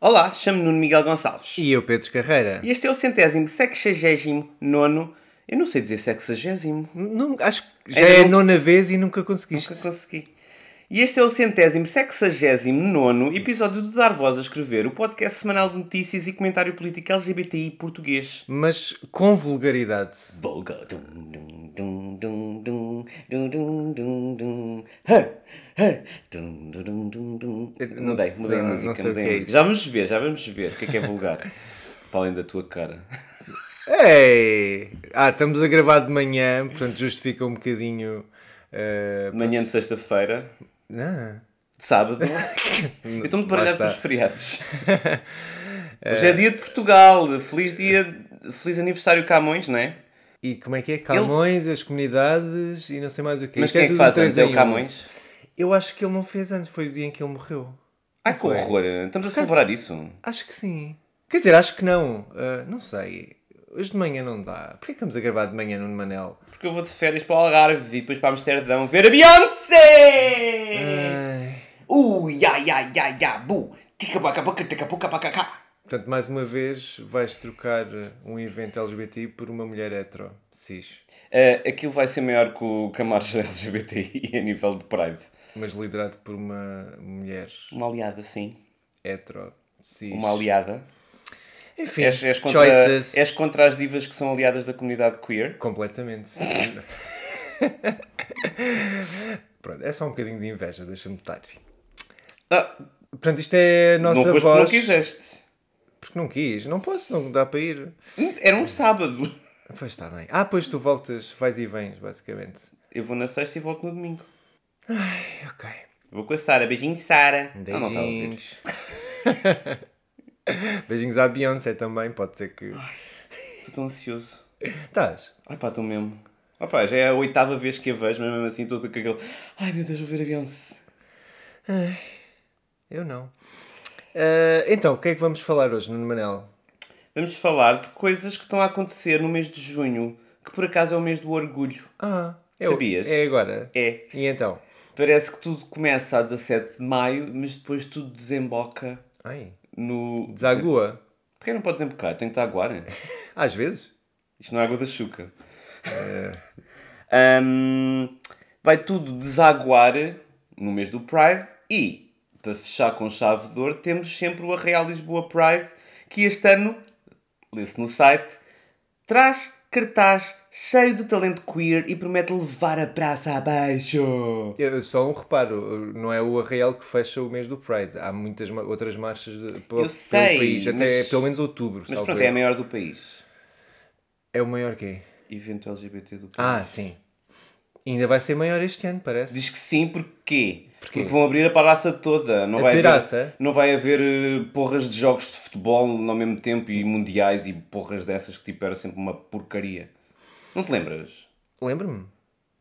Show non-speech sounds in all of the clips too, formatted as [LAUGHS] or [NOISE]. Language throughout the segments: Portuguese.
Olá, chamo-me Nuno Miguel Gonçalves. E eu, Pedro Carreira. E este é o centésimo sexagésimo nono. Eu não sei dizer sexagésimo. Não, acho que já Ainda é a não- nona vez e nunca conseguiste. Nunca consegui. E este é o centésimo sexagésimo nono episódio do Dar Voz a Escrever, o podcast semanal de notícias e comentário político LGBTI português. Mas com vulgaridade. Volga. Dum, dum, dum, dum, dum, dum, dum, dum, Mudei, mudei a música. mudei a é. Já vamos ver, já vamos ver o que é que é vulgar. Para além da tua cara. Ei! Ah, estamos a gravar de manhã, portanto justifica um bocadinho. eh, Manhã de sexta-feira. De sábado. [LAUGHS] Eu estou-me Lá baralhado está. com os feriados. [LAUGHS] Hoje é dia de Portugal. Feliz dia, feliz aniversário Camões, não é? E como é que é? Camões, as comunidades e não sei mais o quê. Mas Isto quem é que faz antes? É o. Camões? Eu acho que ele não fez antes, foi o dia em que ele morreu. Ai, que horror. Estamos a celebrar isso. Acho que sim. Quer dizer, acho que não. Ah, não sei. Hoje de manhã não dá. Porquê que estamos a gravar de manhã no Manel? Porque eu vou de férias para o Algarve e depois para Amsterdão ver a Beyoncé! Ai. Uh, ya, ya, ya, ya, bu! Portanto, mais uma vez vais trocar um evento LGBT por uma mulher hetero, cis, Ah, aquilo vai ser maior que, o, marcha LGBTI [LAUGHS] a nível de Pride. Mas liderado por uma mulher Uma aliada, sim. hetero, cis. Uma aliada. Enfim, És, és contra, choices. és contra as divas que são aliadas da comunidade queer? Completamente. [LAUGHS] Pronto, é só um bocadinho de inveja, deixa-me estar. Ah, Portanto, isto é a nossa não foste porque voz. não quiseste. Porque não quis, não posso, não dá para ir. Era um sábado. Pois está bem. Ah, pois tu voltas, vais e vens, basicamente. Eu vou na sexta e volto no domingo. Ok. Vou com a Sara. Beijinho, Sara. Ah, não está a ouvir. Beijinhos. [LAUGHS] Beijinhos à Beyoncé também, pode ser que. Estou tão ansioso. Estás? Ai pá, estou mesmo. Ah pá, já é a oitava vez que a vejo, mas mesmo assim estou com aquele... Ai meu Deus, vou ver a Beyoncé. Eu não. Ah, então, o que é que vamos falar hoje, Nuno Manel? Vamos falar de coisas que estão a acontecer no mês de junho, que por acaso é o mês do orgulho. Ah, é, Sabias? É agora. É. E então? Parece que tudo começa a 17 de maio, mas depois tudo desemboca Ai, no... desagua. Porquê não pode desembocar? Tem que desaguar. [LAUGHS] Às vezes. Isto não é água da chuca. [LAUGHS] Ahm, vai tudo desaguar no mês do Pride e, para fechar com chave de ouro, temos sempre o Arraial Lisboa Pride, que este ano, lê-se no site, traz cartaz cheio de talento queer e promete levar a praça abaixo. Eu- Só um reparo, não é o Arraial que fecha o mês do Pride. Há muitas outras marchas de, pelo, sei, pelo país, até mas- pelo menos outubro. Mas pronto, é a maior do país. É o maior quê? Evento LGBT do país. Ah, sim. Ainda vai ser maior este ano, parece. Diz que sim, porquê? Porquê? Porque vão abrir a praça toda. Não A vai piraça? haver, não vai haver eh, porras de jogos de futebol ao mesmo tempo e mundiais e porras dessas que tipo era sempre uma porcaria. Não te lembras? Lembro-me.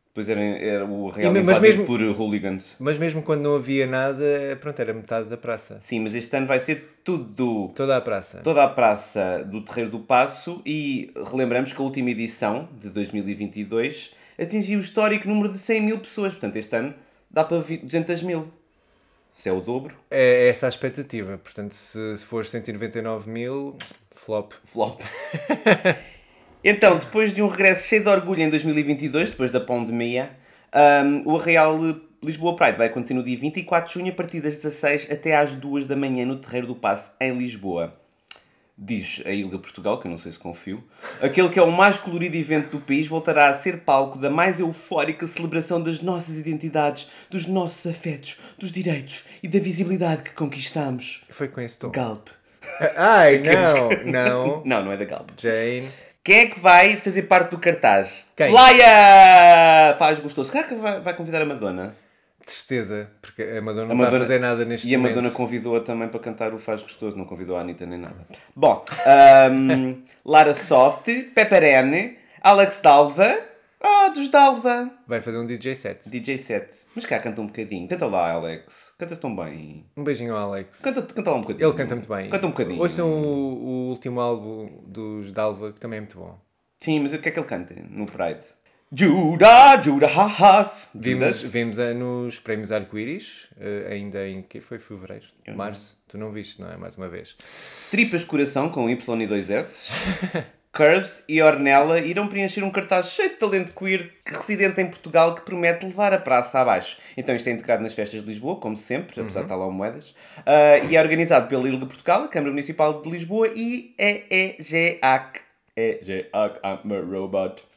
Depois era, era o Real E mas mesmo- por hooligans. Mas mesmo quando não havia nada, pronto, era metade da praça. Sim, mas este ano vai ser tudo. Toda a praça. Toda a praça do Terreiro do Passo e relembramos que a última edição de 2022 atingiu o histórico número de 100 mil pessoas. Portanto, este ano dá para vi- 200 mil. Se é o dobro, É essa a expectativa. Portanto, se, se for 199 mil, flop. Flop. [LAUGHS] então, depois de um regresso cheio de orgulho em 2022, depois da pandemia, um, o Arraial Lisboa Pride vai acontecer no dia 24 de junho, a partir das 16 até às 2 da manhã, no Terreiro do Passo, em Lisboa. Diz a Ilha Portugal, que eu não sei se confio, aquele que é o mais colorido evento do país voltará a ser palco da mais eufórica celebração das nossas identidades, dos nossos afetos, dos direitos e da visibilidade que conquistamos. Foi com esse tom. Galp. Ai, [LAUGHS] não, não. [LAUGHS] Não, não é da Galp. Jane. Quem é que vai fazer parte do cartaz? Quem? Laia! Faz gostoso. Será que vai, vai convidar a Madonna? Tristeza, porque a Madonna não A está Madonna- a fazer nada neste E a momento. Madonna convidou-a também para cantar o Faz Gostoso, não convidou a Anitta nem nada. Bom, ahm, [LAUGHS] Lara Soft, Pepperene, Alex Dalva. Ah, dos Dalva. Vai fazer um DJ set. DJ set. Mas cá canta um bocadinho. Canta lá, Alex. Cantas tão bem. Um beijinho ao Alex. Canta, canta lá um bocadinho. Ele canta muito bem. Canta um bocadinho. Ouçam o, o último álbum dos Dalva, que também é muito bom. Sim, mas o que é que ele canta no Pride? Judah, Judah, ha-has. Vimos, vimos eh, nos prémios Arco-Íris, eh, ainda em que foi fevereiro, março. Tu não viste, não é? Mais uma vez. Tripas Coração com Y e dois S. [LAUGHS] Curves e Ornella irão preencher um cartaz cheio de talento queer residente em Portugal que promete levar a praça abaixo. Então isto é integrado nas festas de Lisboa, como sempre, apesar de estar lá Moedas. Ah, e é organizado pela Ilga Portugal, a Câmara Municipal de Lisboa e EEGAC. EEGAC, I'm a robot.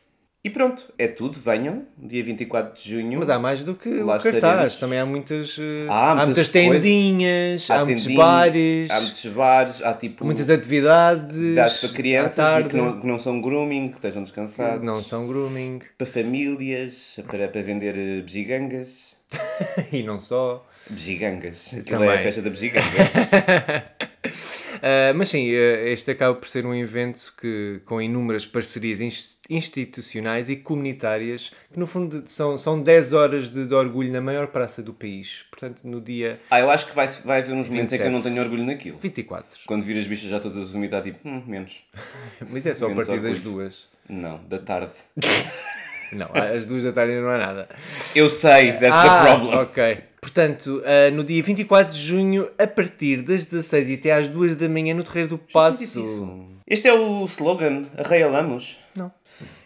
E pronto, é tudo. Venham, dia 24 de junho. Mas há mais do que Lá o cartaz. estaremos. Também há muitas, eh, Há há muitas tendinhas, há, muitos tendinho, bares, Há muitos bares, há tipo. muitas atividades. Dados para crianças que não, que não são grooming, que estejam descansados. Não são grooming. Para famílias, para, para vender eh, bexigangas. [LAUGHS] e não só. Bexigangas. Aquilo Também. é a festa da begiganga. [LAUGHS] Ah, mas sim, ah, este acaba por ser um evento que, com inúmeras parcerias ins- institucionais e comunitárias, que no fundo são, são 10 horas de, de orgulho na maior praça do país. Portanto, no dia ah, eu acho que vai, vai haver uns momentos em que eu não 27. tenho orgulho naquilo. 24. Quando vir as bichas já todas a vomitar, tipo, hum, menos. [LAUGHS] Mas é só a Menos partir das orgulho. duas. Não, da tarde. [LAUGHS] Não, às duas da tarde ainda não há nada. Eu sei, that's ah, the problem. ok. Portanto, ah, no dia 24 de junho, a partir das 16 e até às 2 da manhã, no Terreiro do Passo. Este é o slogan, Arraialamos. Não.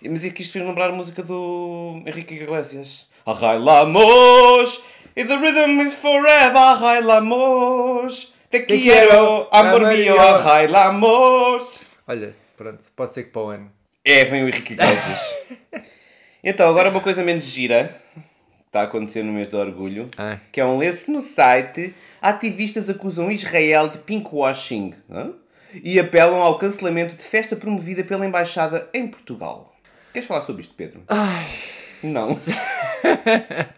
Mas é que isto fez lembrar a música do Henrique Iglesias. Arrailamos, e the rhythm is forever, arrailamos. Te Te quiero, amor mío. arrailamos. Olha, pronto, pode ser que para o ano. É, vem o Henrique Iglesias. [LAUGHS] então, agora uma coisa menos gira. Está a acontecer no mês do orgulho. Ah. Que é um lance no site. Ativistas acusam Israel de pinkwashing. hã? E apelam ao cancelamento de festa promovida pela Embaixada em Portugal. Queres falar sobre isto, Pedro? Ai. Não. [LAUGHS] [LAUGHS]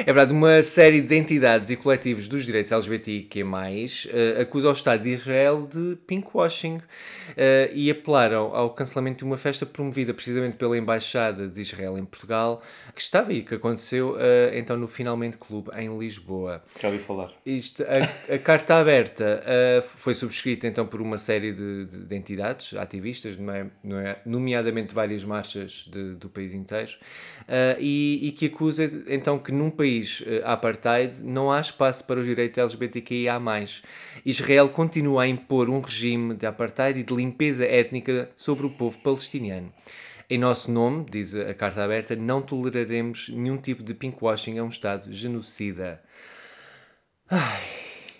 É verdade, uma série de entidades e coletivos dos direitos LGBTIQ+, eh, acusa o Estado de Israel de pinkwashing eh, e apelaram ao cancelamento de uma festa promovida precisamente pela Embaixada de Israel em Portugal, que estava e que aconteceu eh, então no Finalmente Clube em Lisboa. Já ouvi falar. Isto, a, a carta aberta uh, foi subscrita então por uma série de, de- de entidades, ativistas, nome- nome- nomeadamente várias marchas de- do país inteiro, uh, e, e que acusa então que num país uh, apartheid não há espaço para os direitos LGBTQIA+. Israel continua a impor um regime de apartheid e de limpeza étnica sobre o povo palestiniano. Em nosso nome, diz a carta aberta, não toleraremos nenhum tipo de pinkwashing a um Estado genocida.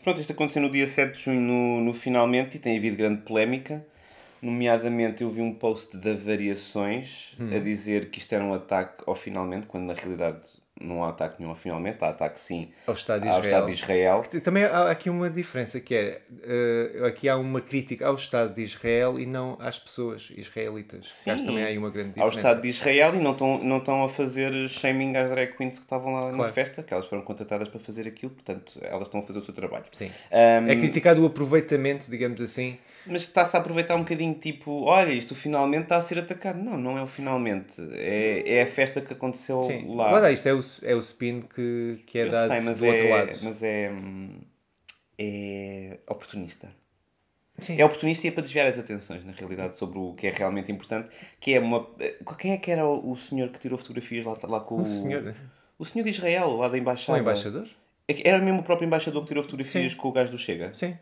Pronto, isto aconteceu no dia 7 de junho no, no Finalmente e tem havido grande polémica. Nomeadamente, eu vi um post da Variações a dizer que isto era um ataque ao Finalmente, quando na realidade não há ataque nenhum ao Finalmente, há ataque sim Ao Estado de ao Israel. Estado de Israel. Também há aqui uma diferença que é eh, aqui há uma crítica ao Estado de Israel e não às pessoas israelitas. Sim. Acho também há aí uma grande ao diferença. Estado de Israel e não estão não a fazer shaming às drag queens que estavam lá na Claro. festa, que elas foram contratadas para fazer aquilo, portanto elas estão a fazer o seu trabalho. Sim. Ahm, É criticado o aproveitamento, digamos assim. Mas está-se a aproveitar um bocadinho, tipo, olha, isto finalmente está a ser atacado. Não, não é o finalmente. É, é a festa que aconteceu Sim. lá. Dá, isto é o, é o spin que, que é Eu dado sei, mas do é, outro lado. mas é, hum, é oportunista. Sim. É oportunista e é para desviar as atenções, na realidade, sobre o que é realmente importante. Que é uma... Quem é que era o o senhor que tirou fotografias lá, lá com o... O senhor, O senhor de Israel, lá da o embaixada. embaixador? É Era mesmo o próprio embaixador que tirou fotografias Sim. com o gajo do Chega. Sim.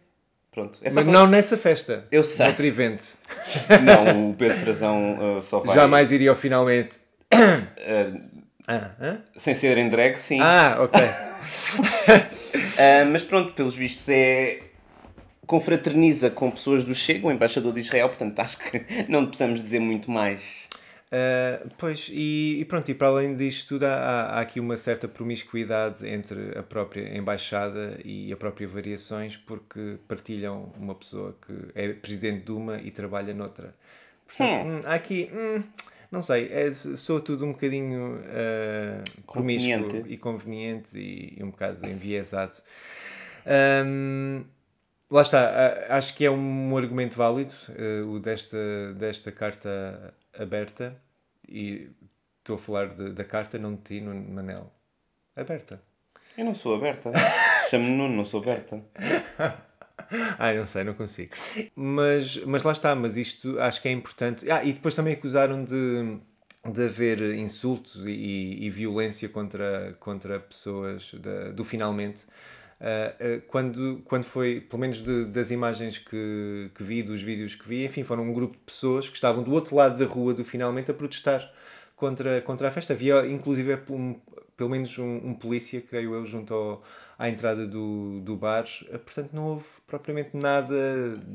Pronto. É Mas para- não nessa festa. Eu sei. Outro evento. [LAUGHS] Não, o Pedro Frazão uh, só [LAUGHS] vai... Jamais iria ao finalmente. uh, Ah, sem ser em drag, sim. ah ok. [LAUGHS] [LAUGHS] Ah, mas pronto, pelos vistos é. confraterniza com pessoas do Chega, o embaixador de Israel, portanto acho que [LAUGHS] não precisamos dizer muito mais. Uh, pois, e, e pronto, e para além disto tudo, há, há aqui uma certa promiscuidade entre a própria embaixada e a própria Variações, porque partilham uma pessoa que é presidente de uma e trabalha noutra. Portanto, hum, há aqui, hum, não sei, é, sou tudo um bocadinho uh, Conveniente. e conveniente e, e um bocado enviesado. Ahm, lá está, acho que é um argumento válido eh, o desta, desta carta aberta e estou a falar de- da carta, não de ti, Nuno Manel. Aberta. Eu não sou aberta. Chamo-me Nuno, não sou aberta. [LAUGHS] [LAUGHS] Ai, não sei, não consigo. Mas, mas lá está, mas isto acho que é importante. Ah, e depois também acusaram de, de haver insultos e, e violência contra, contra pessoas da- do finalmente. Ah, ah, quando, quando foi, pelo menos de- das imagens que, que vi, dos vídeos que vi, enfim, foram um grupo de pessoas que estavam do outro lado da rua do finalmente a protestar contra, contra a festa. Havia inclusive um, pelo menos um, um polícia, creio eu, junto ao, à entrada do, do bar. Ah, Portanto, não houve propriamente nada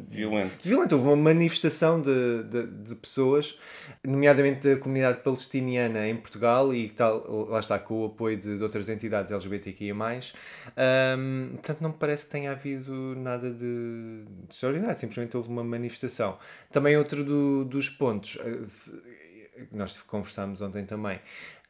Violento. violento. Houve uma manifestação de, de, de pessoas, nomeadamente da comunidade palestiniana em Portugal e tal, lá está, com o apoio de, de outras entidades LGBTQIA+. Ahm, portanto, não me parece que tenha havido nada de, de extraordinário, simplesmente houve uma manifestação. Também outro do- dos pontos, eh, nós conversámos ontem também,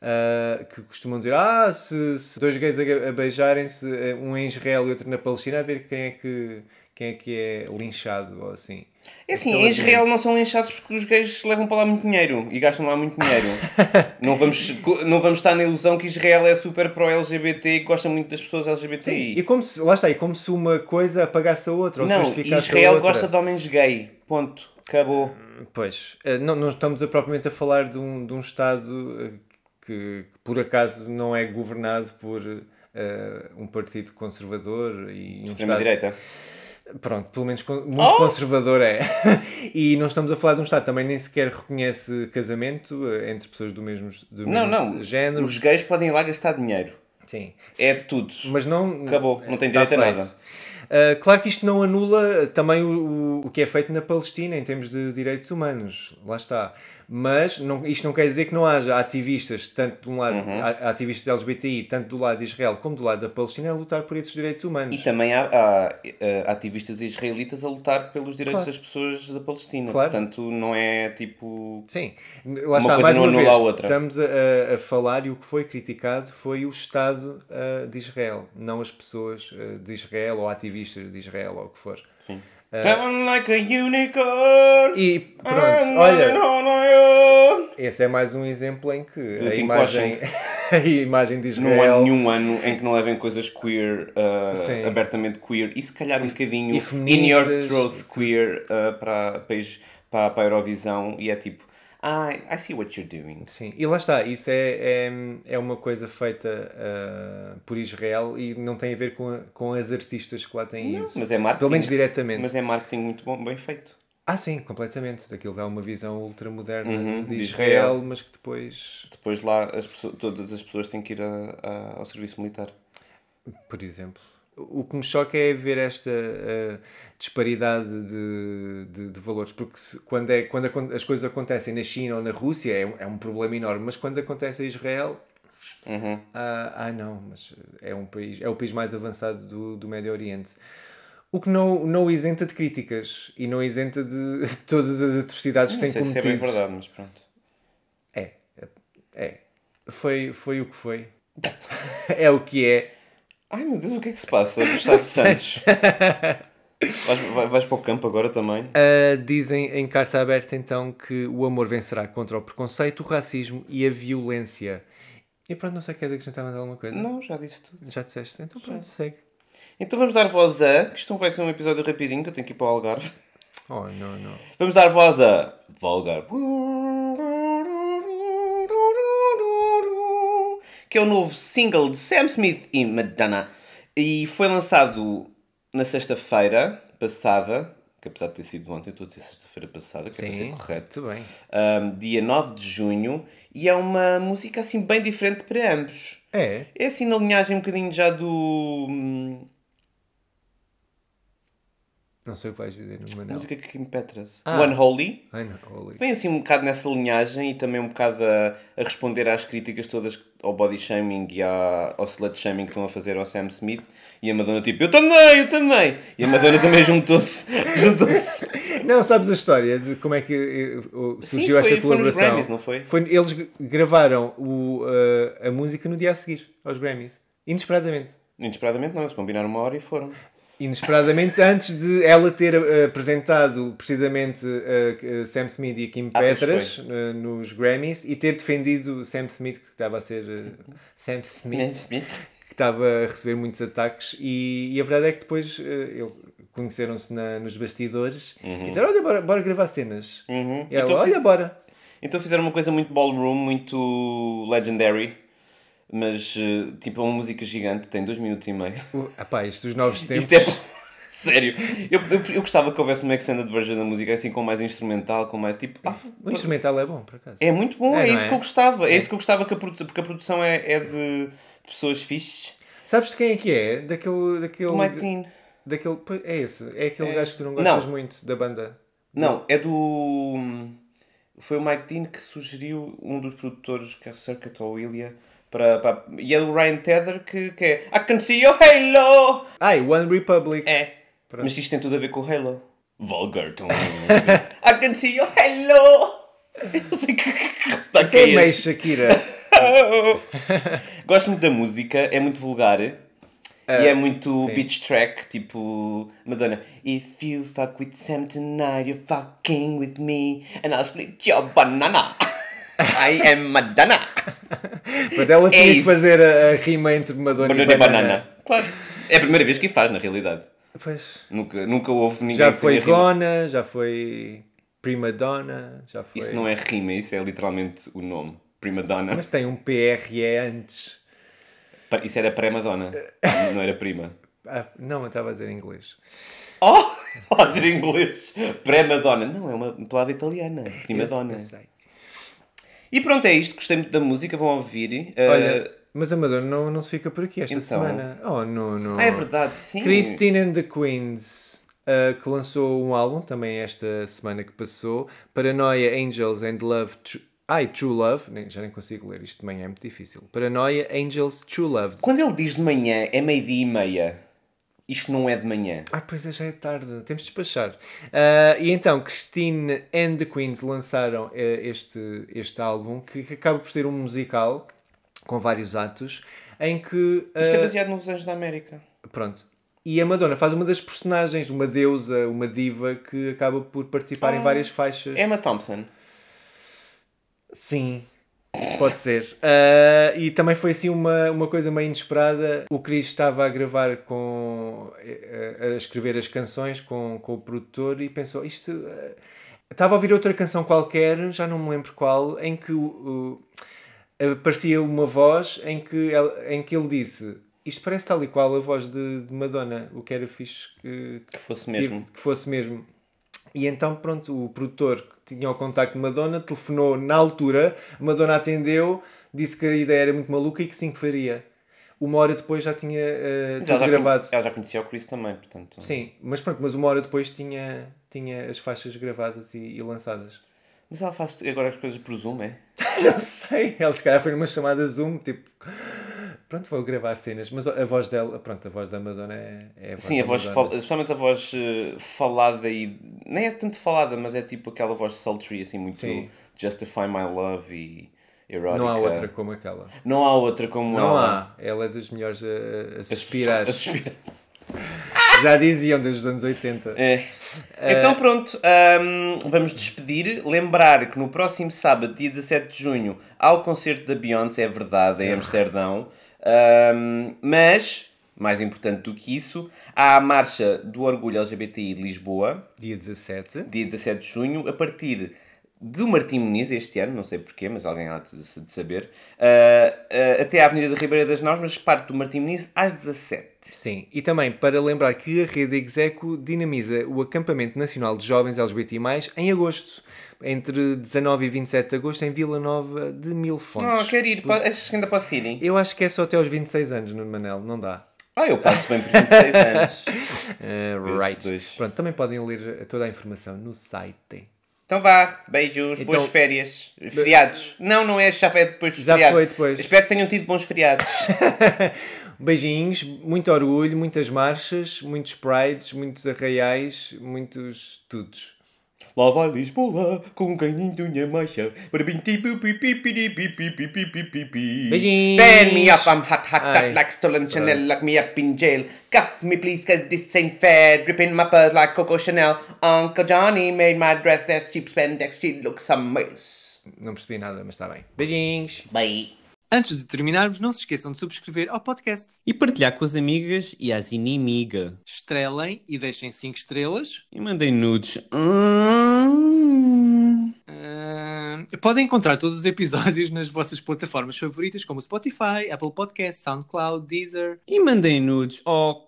ah, que costumam dizer, ah, se, se dois gays a, a beijarem-se, eh, um em Israel e outro na Palestina, a ver quem é que, quem é, que é linchado ou assim. É assim, em Israel não são linchados porque os gays levam para lá muito dinheiro e gastam lá muito dinheiro. [LAUGHS] não, vamos, não vamos estar na ilusão que Israel é super pró-LGBT e gosta muito das pessoas LGBTI. E como se, lá está, e como se uma coisa apagasse a outra, ou não, justificasse a Israel outra. gosta de homens gay. Ponto. Acabou. Pois, eh, não, não estamos a, propriamente a falar de um, de um Estado eh, que, que por acaso não é governado por eh, um partido conservador e um. Extrema-direita. Pronto, pelo menos muito Oh! conservador é. [LAUGHS] e não estamos a falar de um Estado também nem sequer reconhece casamento eh, entre pessoas do mesmo, do Não, mesmo não. género. Os gays podem ir lá gastar dinheiro. Sim. É tudo. Mas não. Acabou, não tem está direito a nada. Uh, claro que isto não anula também o, o, o que é feito na Palestina em termos de direitos humanos, lá está. Mas não, isto não quer dizer que não haja ativistas, tanto de um lado, Uhum. ativistas LGBTI, tanto do lado de Israel como do lado da Palestina, a lutar por esses direitos E humanos. também há, há, eh, ativistas israelitas a lutar pelos direitos Claro. das pessoas da Palestina. Claro. Portanto, não é tipo. Sim, lá Uma está, coisa mais não uma vez, a outra. estamos a, a- a falar e o que foi criticado foi o Estado uh, de Israel, não as pessoas uh, de Israel ou ativistas de Israel ou o que for. Sim. Come like a unicorn. E pronto, olha. Esse é mais um exemplo em que a imagem, [LAUGHS] a imagem de Não há Israel nenhum ano em que não levem coisas queer, uh, abertamente queer, e se calhar um bocadinho e in your tudo. queer uh, para, para, para a Eurovisão, e é tipo, I, I see what you're doing. Sim, e lá está, isso é, é, é uma coisa feita ah, por Israel e não tem a ver com, a- com as artistas que lá têm isso. Mas é marketing. Pelo menos diretamente. Mas é marketing muito bom, bem feito. Ah, sim, completamente. Daquilo é uma visão ultramoderna Uhum, de de Israel, Israel. mas que depois, Depois lá as pessoas- todas as pessoas têm que ir a- a- ao serviço militar. por exemplo. O que me choca é ver esta ah, disparidade de, de, de valores, porque se- quando, é, quando as coisas acontecem na China ou na Rússia é, um- é um problema enorme, mas quando acontece em Israel, Uhum. Ah, ah, não, mas é, um país, é o país mais avançado do, do Médio Oriente. O que não, não isenta de críticas e não isenta de [LAUGHS] todas as atrocidades que Não tem sei se é bem cometido. verdade, mas pronto. É, é, é. Foi, foi o que foi. [LAUGHS] é o que é. Ai meu Deus, o que é que se passa? Gustavo [LAUGHS] Santos. vais, vai- vais para o campo agora também? Ah, dizem em carta aberta então que o amor vencerá contra o preconceito, o racismo e a violência. E pronto, não sei quer dizer que a gente está a mandar alguma coisa. Não, já disse tudo. Já disseste? Então pronto, segue. Então vamos dar voz a. Que isto não vai ser um episódio rapidinho, que eu tenho que ir para o Algarve. Oh, não, não. Vamos dar voz a. Volgar. Que é o novo single de Sam Smith e Madonna. E foi lançado na sexta-feira passada. Que apesar de ter sido ontem, eu estou a dizer sexta-feira passada, que é para ser Sim, correto. muito bem. Um, dia 9 de junho. E é uma música assim bem diferente para ambos. É, É assim na linhagem um bocadinho já do. Não sei o que vais dizer no Manel. Música que Kim Petras. Ah. Unholy. Não, Holy. Vem assim um bocado nessa linhagem e também um bocado a, a responder às críticas todas ao body shaming e à, ao slut shaming que estão a fazer ao Sam Smith. E a Madonna tipo, eu também, eu também. E a Madonna também [LAUGHS] juntou-se. juntou-se. Não, sabes a história de como é que eh, surgiu foi- esta foi nos colaboração? Grammys, não foi? eles g- gravaram o, eh, a música no dia a seguir, aos Grammys. Inesperadamente. Inesperadamente não, eles combinaram uma hora e foram. Inesperadamente, antes de ela ter eh, apresentado precisamente eh, Sam Smith e a Kim Ah, Petras eh, nos Grammys e ter defendido Sam Smith, que estava a ser. eh, Sam Smith, que estava a receber muitos ataques, e, e a verdade é que depois eh, eles conheceram-se nos bastidores e disseram: Olha, bora, bora gravar cenas. Uhum. E ela, Então olha, fiz- bora. Então fizeram uma coisa muito ballroom, muito legendary. Mas, eh, tipo, é uma música gigante, tem dois minutos e meio. Uh, epá, isto dos novos [LAUGHS] tempos. Isto é... [LAUGHS] Sério. Eu, eu, eu gostava que houvesse uma extended version da música, assim, com mais instrumental, com mais, tipo... ah, O instrumental é bom, por acaso. é muito bom, É, é, não isso é? que eu gostava. É, isso que eu gostava, que a produ- porque a produção é, é de pessoas fixes. Sabes de quem é que é? Daquele. daquele Dean. daquele é esse. É aquele É. gajo que tu não Não. gostas muito da banda. Não, é do... Foi o Mike Dean que sugeriu um dos produtores, que é o Circuit ou Ilya, para, para... E é do Ryan Tedder, que, que é I can see your halo! Ai, One Republic. É. Pronto. Mas isto tem tudo a ver com o Halo. Vulgar. [LAUGHS] I can see your Halo! Eu não sei que, que sotaque Isso é é meio. Shakira. [LAUGHS] Gosto muito da música, é muito vulgar. e é muito sim. beach track, tipo Madonna. If you fuck with Sam tonight, you're fucking with me, and I'll split your banana. [LAUGHS] I am Madonna. Portanto, ela tinha que É isso. fazer a, a rima entre Madonna, Banana e banana. banana. Claro. É a primeira vez que faz, na realidade. Pois. Nunca, nunca houve ninguém Já que foi. Gona, já foi Prima Donna, já foi. Isso não é rima, isso é literalmente o nome. Prima Donna. Mas tem um PRE antes. Isso era pré-Madonna. não era prima. Ah, não, eu estava a dizer em inglês. Oh! [LAUGHS] Pode dizer em inglês. Pré-Madonna. Não, é uma palavra italiana. Prima Donna. Eu sei. E pronto, é isto. Gostei muito da música. Vão ouvir. Uh, Olha, mas a Madonna não, não se fica por aqui esta Então. semana. Oh, não, não. Ah, é verdade, sim. Christine and the Queens, uh, que lançou um álbum também esta semana que passou. Paranoia, Angels and Love. Tru- Ai, True Love. Nem- já nem consigo ler, isto de manhã é muito difícil. Paranoia, Angels, True Love. Quando ele diz de manhã, é meio-dia e meia. Isto não é de manhã. Ah, pois é, já é tarde, temos de despachar. Ah, e então, Christine and the Queens lançaram eh, este, este álbum que, que acaba por ser um musical com vários atos em que. Isto é baseado nos Anjos da América. Pronto. E a Madonna faz uma das personagens, uma deusa, uma diva que acaba por participar em Ah. várias faixas. Emma Thompson. Sim, pode ser. Ah, e também foi assim uma, uma coisa meio inesperada. O Chris estava a gravar com. a, escrever as canções com, com o produtor e pensou: isto. ah, estava a ouvir outra canção qualquer, já não me lembro qual, em que o- aparecia uma voz em que, ele, em que ele disse. Isto parece tal e qual a voz de, de Madonna, o que era fixe que, Que fosse mesmo. Tipo, que fosse mesmo. E então, pronto, o produtor que tinha o contacto de Madonna telefonou na altura, Madonna atendeu, disse que a ideia era muito maluca e que sim que faria. Uma hora depois já tinha uh, já, gravado. ela já conhecia o Chris também, portanto. Sim, mas pronto, mas uma hora depois tinha, tinha as faixas gravadas e, e lançadas. Mas ela faz agora as coisas por Zoom, é? [LAUGHS] Não sei, ela se calhar foi numa chamada Zoom, tipo, pronto, vou gravar cenas, mas a voz dela, pronto, a voz da Madonna é, é a voz Sim, a voz, fal- especialmente a voz eh, falada e. Nem é tanto falada, mas é tipo aquela voz sultry, assim, muito Sim. Justify My Love e erótica. Não há outra como aquela. Não há outra como Não ela. há. Ela é das melhores a, a suspirar. a suspirar. [LAUGHS] Já diziam desde os anos 80. É. Então pronto, hum, vamos despedir. Lembrar que no próximo sábado, dia 17 de junho, há o concerto da Beyoncé, é verdade, em Amsterdão. Hum, mas, mais importante do que isso, há a Marcha do Orgulho LGBTI de Lisboa, Dia 17. dia 17 de junho, a partir do Martim Muniz este ano, não sei porquê, mas alguém há de, de saber, ah, ah, até à Avenida da Ribeira das Nós, mas parte do Martim Muniz às 17. Sim, e também para lembrar que a Rede Execo dinamiza o Acampamento Nacional de Jovens LGBT+, em agosto, entre 19 e 27 de agosto, em Vila Nova de Mil Fontes. Ah, quero ir, po- achas que ainda posso ir? hein? Eu acho que é só até aos 26 anos, no Manel, não dá. Ah, eu passo bem por 26 anos. [LAUGHS] Uh, right. dois. Pronto, também podem ler toda a informação no site. Então vá, beijos, Então- boas férias, feriados. Não, não é, já foi depois dos Já feriados. foi depois. Espero que tenham tido bons feriados. [LAUGHS] Beijinhos, muito orgulho, muitas marchas, muitos prides, muitos arraiais, muitos tudos. Lá vai Lisboa, com um caninho de unha macha. Beijinhos. Fan me up, I'm hot, hot, hot, like stolen Chanel, lock me up in jail. Cuff me please, cause this ain't fair. Dripping my purse like Coco Chanel. Uncle Johnny made my dress, that's cheap spandex, she looks a mess. Não percebi nada, mas está bem. Beijinhos. Bye. Antes de terminarmos, não se esqueçam de subscrever ao podcast. E partilhar com as amigas e as inimigas. Estrelem e deixem 5 estrelas. E mandem nudes. Hum. Podem encontrar todos os episódios nas vossas plataformas favoritas, como Spotify, Apple Podcasts, SoundCloud, Deezer. E mandem nudes. Oh, [LAUGHS]